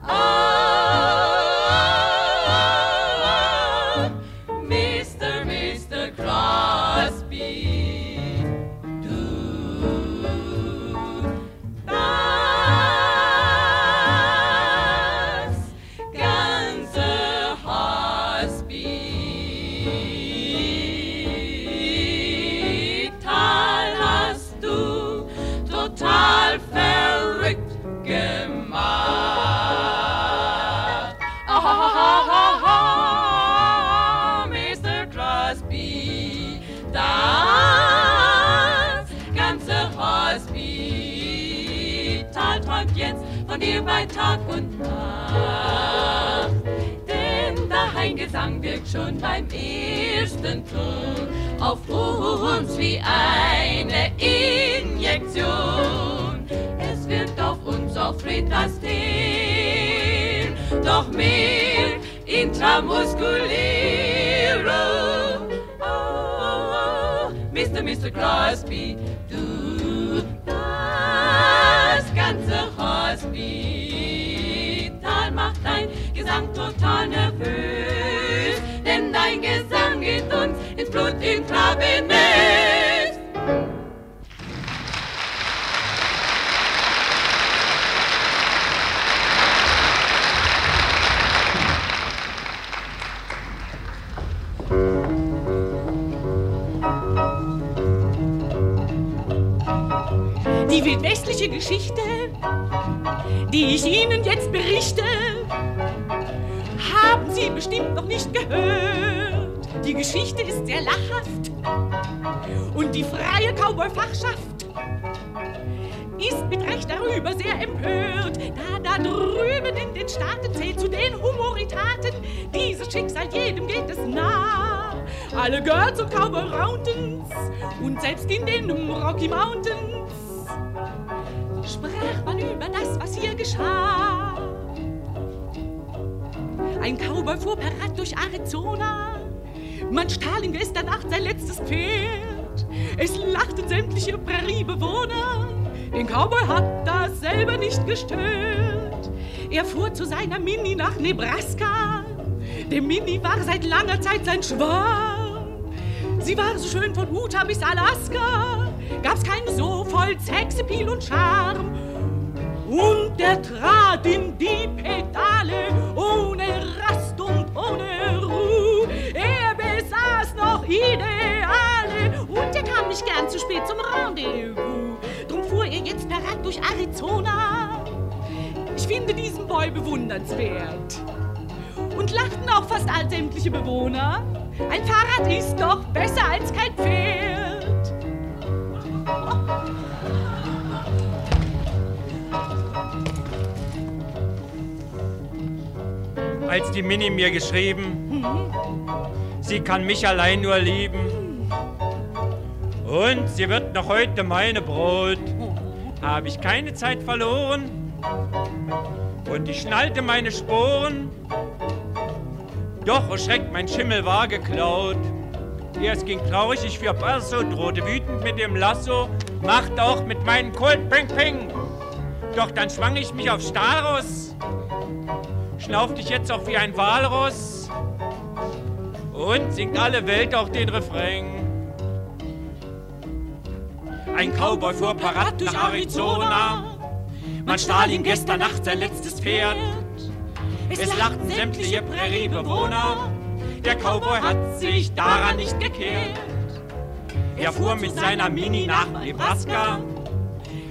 Oh, Gesang wirkt schon beim ersten Ton auf uns wie eine Injektion. Es wirkt auf uns auf Fretastin, doch mehr intramuskulär. Oh, oh, oh, Mr. Mr. Crosby, du das ganze Hospital macht dein Gesang total nervös, Solist und im Klavinett. Die wildwestliche Geschichte, die ich Ihnen jetzt berichte, haben Sie bestimmt noch nicht gehört. Die Geschichte ist sehr lachhaft und die freie Cowboy-Fachschaft ist mit Recht darüber sehr empört, da da drüben in den Staaten zählt zu den Humoritaten dieses Schicksal jedem geht es nah. Alle Girls und Cowboy Mountains und selbst in den Rocky Mountains sprach man über das, was hier geschah. Ein Cowboy fuhr per Rad durch Arizona. Man stahl ihm gestern Nacht sein letztes Pferd. Es lachten sämtliche Präriebewohner. Den Cowboy hat das selber nicht gestört. Er fuhr zu seiner Mini nach Nebraska. Der Mini war seit langer Zeit sein Schwarm. Sie war so schön von Utah bis Alaska. Gab's keinen so voll Sexappeal und Charme. Und er trat in die Pedale ohne Rast und ohne Ruhe. Noch Ideale und er kam nicht gern zu spät zum Rendezvous. Drum fuhr er jetzt per Rad durch Arizona. Ich finde diesen Boy bewundernswert. Und lachten auch fast all sämtliche Bewohner. Ein Fahrrad ist doch besser als kein Pferd. Als die Mini mir geschrieben, sie kann mich allein nur lieben. Und sie wird noch heute meine Brot. Habe ich keine Zeit verloren. Und ich schnallte meine Sporen. Doch, oh Schreck, mein Schimmel war geklaut. Erst ging traurig, ich für Passo, drohte wütend mit dem Lasso, macht auch mit meinen Colt Ping Ping. Doch dann schwang ich mich auf Staros, schnaufte ich jetzt auch wie ein Walross und singt alle Welt auch den Refrain. Ein Cowboy fuhr parat nach Arizona, man stahl ihm gestern Nacht sein letztes Pferd. Es lachten sämtliche Präriebewohner, der Cowboy hat sich daran nicht gekehrt. Er fuhr mit seiner Mini nach Nebraska.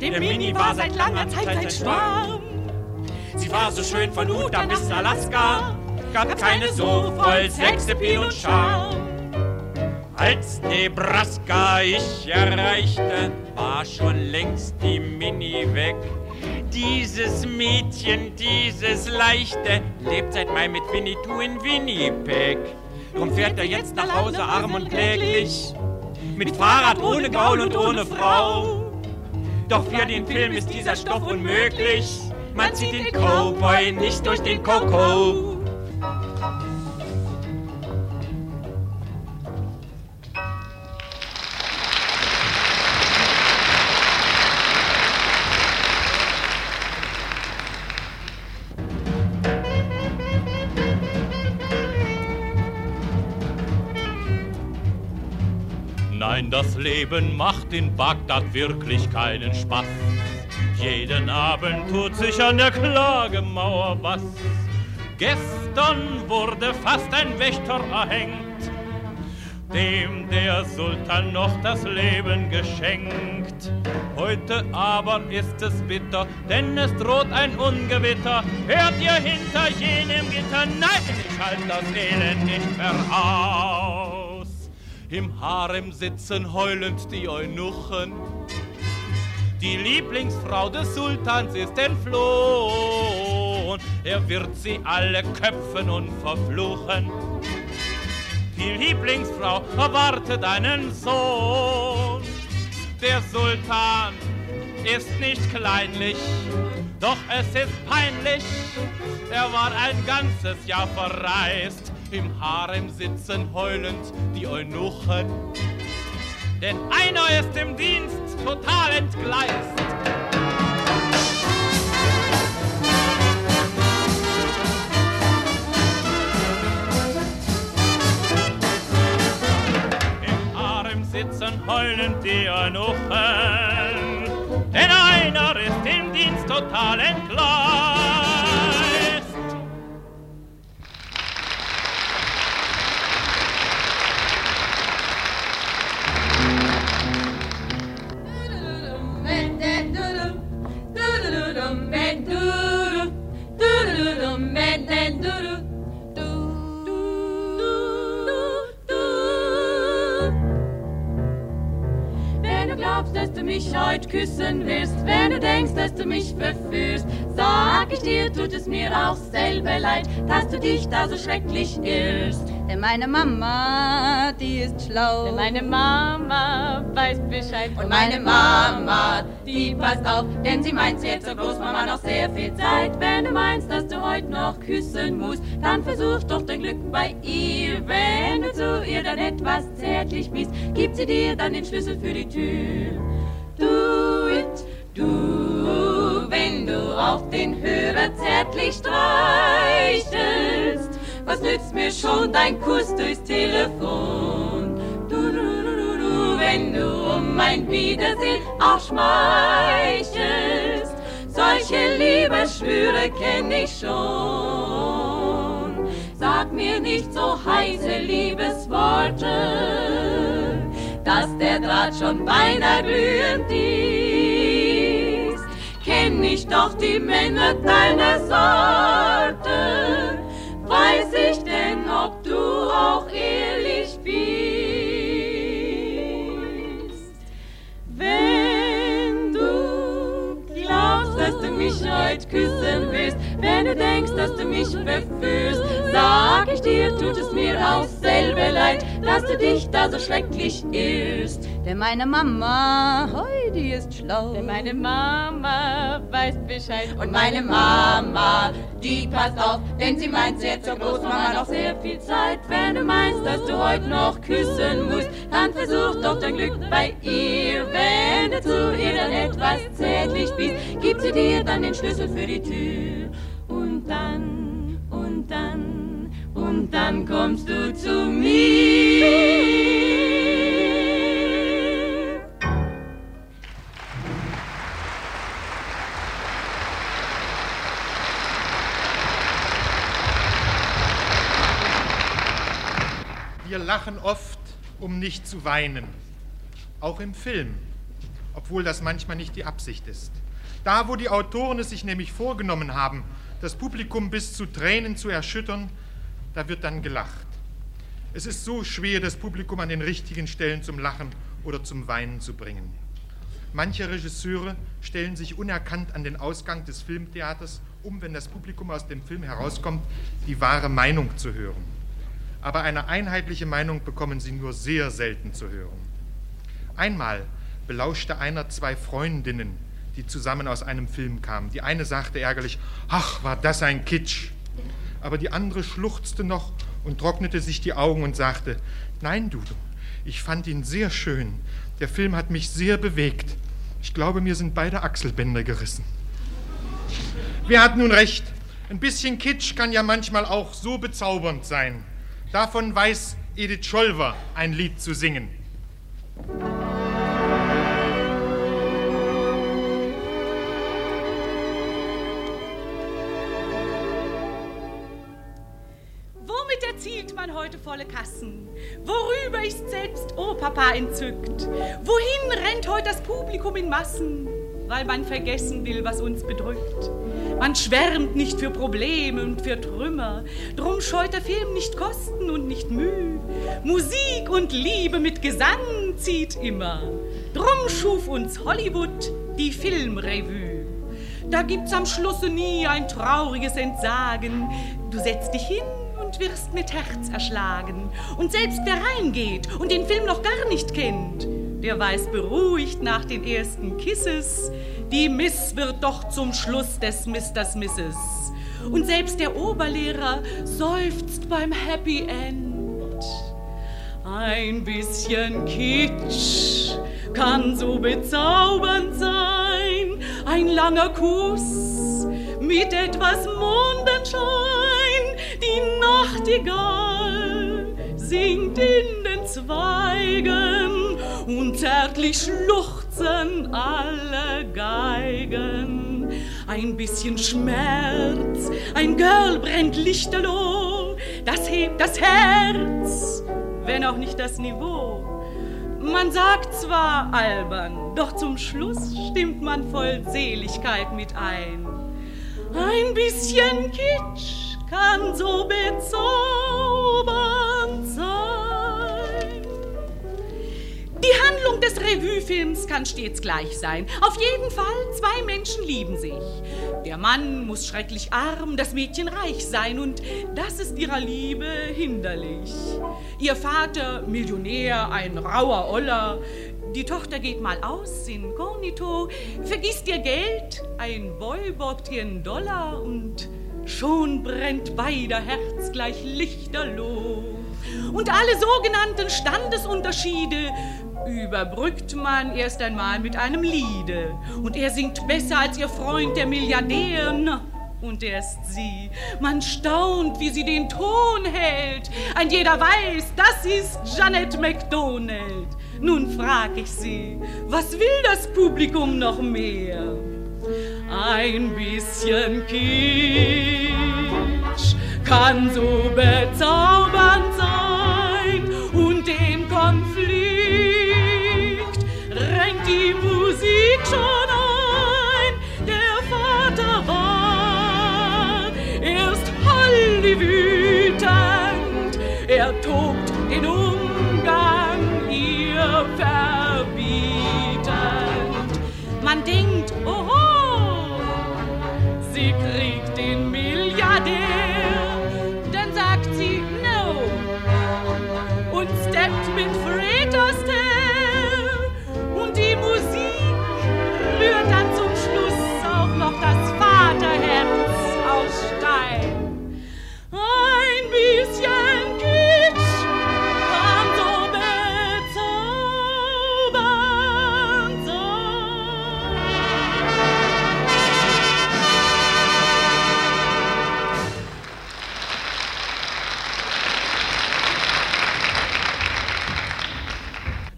Der Mini war seit langer Zeit sein Schwarm. Sie war so schön von Utah bis Alaska, gab keine so voll Sexappeal und Charme. Als Nebraska ich erreichte, war schon längst die Mini weg. Dieses Mädchen, dieses Leichte, lebt seit Mai mit Winnetou in Winnipeg. Drum fährt er jetzt nach Hause arm und kläglich, mit Fahrrad ohne Gaul und ohne Frau. Doch für den Film ist dieser Stoff unmöglich, man zieht den Cowboy nicht durch den Koko. Leben macht in Bagdad wirklich keinen Spaß. Jeden Abend tut sich an der Klagemauer was. Gestern wurde fast ein Wächter erhängt, dem der Sultan noch das Leben geschenkt. Heute aber ist es bitter, denn es droht ein Ungewitter. Hört ihr hinter jenem Gitter? Nein, ich halt das Elend nicht mehr aus. Im Harem sitzen heulend die Eunuchen. Die Lieblingsfrau des Sultans ist entflohen. Er wird sie alle köpfen und verfluchen. Die Lieblingsfrau erwartet einen Sohn. Der Sultan ist nicht kleinlich, doch es ist peinlich. Er war ein ganzes Jahr verreist. Im Harem sitzen heulend die Eunuchen. Denn einer ist im Dienst total entgleist. Im Harem sitzen heulend die Eunuchen. Denn einer ist im Dienst total entgleist. Mich heut küssen wirst. Wenn du denkst, dass du mich verführst, sag ich dir, tut es mir auch selber leid, dass du dich da so schrecklich irrst. Denn meine Mama, die ist schlau. Denn meine Mama weiß Bescheid. Und meine Mama, die passt auf, denn sie meint, sie hat zur Großmama noch sehr viel Zeit. Wenn du meinst, dass du heute noch küssen musst, dann versuch doch dein Glück bei ihr. Wenn du zu ihr dann etwas zärtlich bist, gibt sie dir dann den Schlüssel für die Tür. Du, wenn du auf den Hörer zärtlich streichelst. Was nützt mir schon dein Kuss durchs Telefon? Du, du, du, du, du, wenn du um mein Wiedersehen auch schmeichelst. Solche Liebesschwüre kenn ich schon. Sag mir nicht so heiße Liebesworte, dass der Draht schon beinahe glühend ist. Kenn ich doch die Männer deiner Sorte, weiß ich denn, ob du auch ehrlich bist. Wenn du glaubst, dass du mich heute küssen willst, wenn du denkst, dass du mich verführst, sag ich dir, tut es mir auch selber leid, dass du dich da so schrecklich irrst. Denn meine Mama, die ist schlau. Denn meine Mama weiß Bescheid. Und meine Mama, die passt auf, denn sie meint, sie hat zur Großmama noch sehr viel Zeit. Wenn du meinst, dass du heute noch küssen musst, dann versuch doch dein Glück bei ihr. Wenn du zu ihr dann etwas zärtlich bist, gibt sie dir dann den Schlüssel für die Tür. Und dann, und dann, und dann kommst du zu mir. Lachen oft, um nicht zu weinen. Auch im Film, obwohl das manchmal nicht die Absicht ist. Da, wo die Autoren es sich nämlich vorgenommen haben, das Publikum bis zu Tränen zu erschüttern, da wird dann gelacht. Es ist so schwer, das Publikum an den richtigen Stellen zum Lachen oder zum Weinen zu bringen. Manche Regisseure stellen sich unerkannt an den Ausgang des Filmtheaters, um, wenn das Publikum aus dem Film herauskommt, die wahre Meinung zu hören. Aber eine einheitliche Meinung bekommen sie nur sehr selten zu hören. Einmal belauschte einer zwei Freundinnen, die zusammen aus einem Film kamen. Die eine sagte ärgerlich, ach, war das ein Kitsch. Aber die andere schluchzte noch und trocknete sich die Augen und sagte, nein, Dudu, ich fand ihn sehr schön. Der Film hat mich sehr bewegt. Ich glaube, mir sind beide Achselbänder gerissen. Wer hat nun recht? Ein bisschen Kitsch kann ja manchmal auch so bezaubernd sein. Davon weiß Edith Scholver ein Lied zu singen. Womit erzielt man heute volle Kassen? Worüber ist selbst Ohrpapa entzückt? Wohin rennt heute das Publikum in Massen? Weil man vergessen will, was uns bedrückt. Man schwärmt nicht für Probleme und für Trümmer. Drum scheut der Film nicht Kosten und nicht Mühe. Musik und Liebe mit Gesang zieht immer. Drum schuf uns Hollywood die Filmrevue. Da gibt's am Schlusse nie ein trauriges Entsagen. Du setzt dich hin und wirst mit Herz erschlagen. Und selbst wer reingeht und den Film noch gar nicht kennt, der weiß beruhigt nach den ersten Kisses, die Miss wird doch zum Schluss des Misters Misses. Und selbst der Oberlehrer seufzt beim Happy End. Ein bisschen Kitsch kann so bezaubernd sein, ein langer Kuss mit etwas Mondenschein, die Nachtigall singt in den Zweigen und zärtlich schluchzen alle Geigen. Ein bisschen Schmerz, ein Girl brennt lichterloh, das hebt das Herz, wenn auch nicht das Niveau. Man sagt zwar albern, doch zum Schluss stimmt man voll Seligkeit mit ein. Ein bisschen Kitsch kann so bezaubernd sein. Die Handlung des Revuefilms kann stets gleich sein. Auf jeden Fall, zwei Menschen lieben sich. Der Mann muss schrecklich arm, das Mädchen reich sein und das ist ihrer Liebe hinderlich. Ihr Vater, Millionär, ein rauer Oller. Die Tochter geht mal aus, inkognito, vergisst ihr Geld, ein Boy borgt ihr einen Dollar und schon brennt beider Herz gleich lichterloh. Und alle sogenannten Standesunterschiede überbrückt man erst einmal mit einem Liede. Und er singt besser als ihr Freund, der Milliardär. Und er ist sie. Man staunt, wie sie den Ton hält. Ein jeder weiß, das ist Janet MacDonald. Nun frag ich sie, was will das Publikum noch mehr? Ein bisschen Kitsch kann so bezaubernd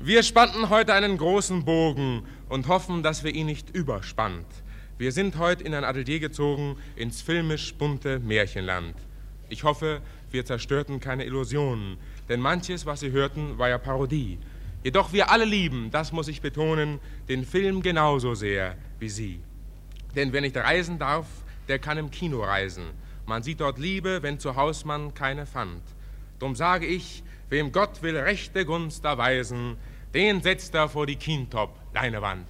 Wir spannten heute einen großen Bogen und hoffen, dass wir ihn nicht überspannt. Wir sind heute in ein Atelier gezogen ins filmisch bunte Märchenland. Ich hoffe, wir zerstörten keine Illusionen, denn manches, was Sie hörten, war ja Parodie. Jedoch wir alle lieben, das muss ich betonen, den Film genauso sehr wie Sie. Denn wer nicht reisen darf, der kann im Kino reisen. Man sieht dort Liebe, wenn zu Haus man keine fand. Drum sage ich, wem Gott will rechte Gunst erweisen, den setzt er vor die Kintop-Leinewand.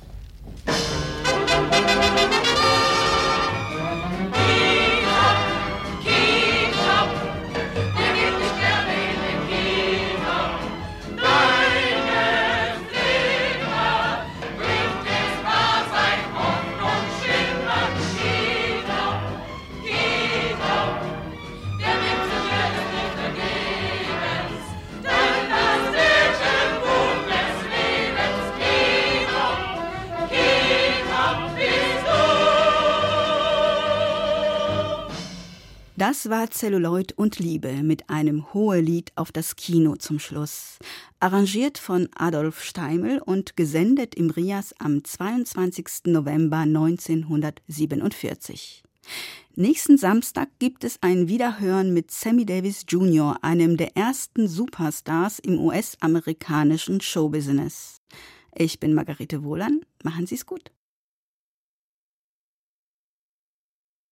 Das war Celluloid und Liebe mit einem Hohelied auf das Kino zum Schluss. Arrangiert von Adolf Steimel und gesendet im Rias am 22. November 1947. Nächsten Samstag gibt es ein Wiederhören mit Sammy Davis Jr., einem der ersten Superstars im US-amerikanischen Showbusiness. Ich bin Margarete Wohlan. Machen Sie es gut.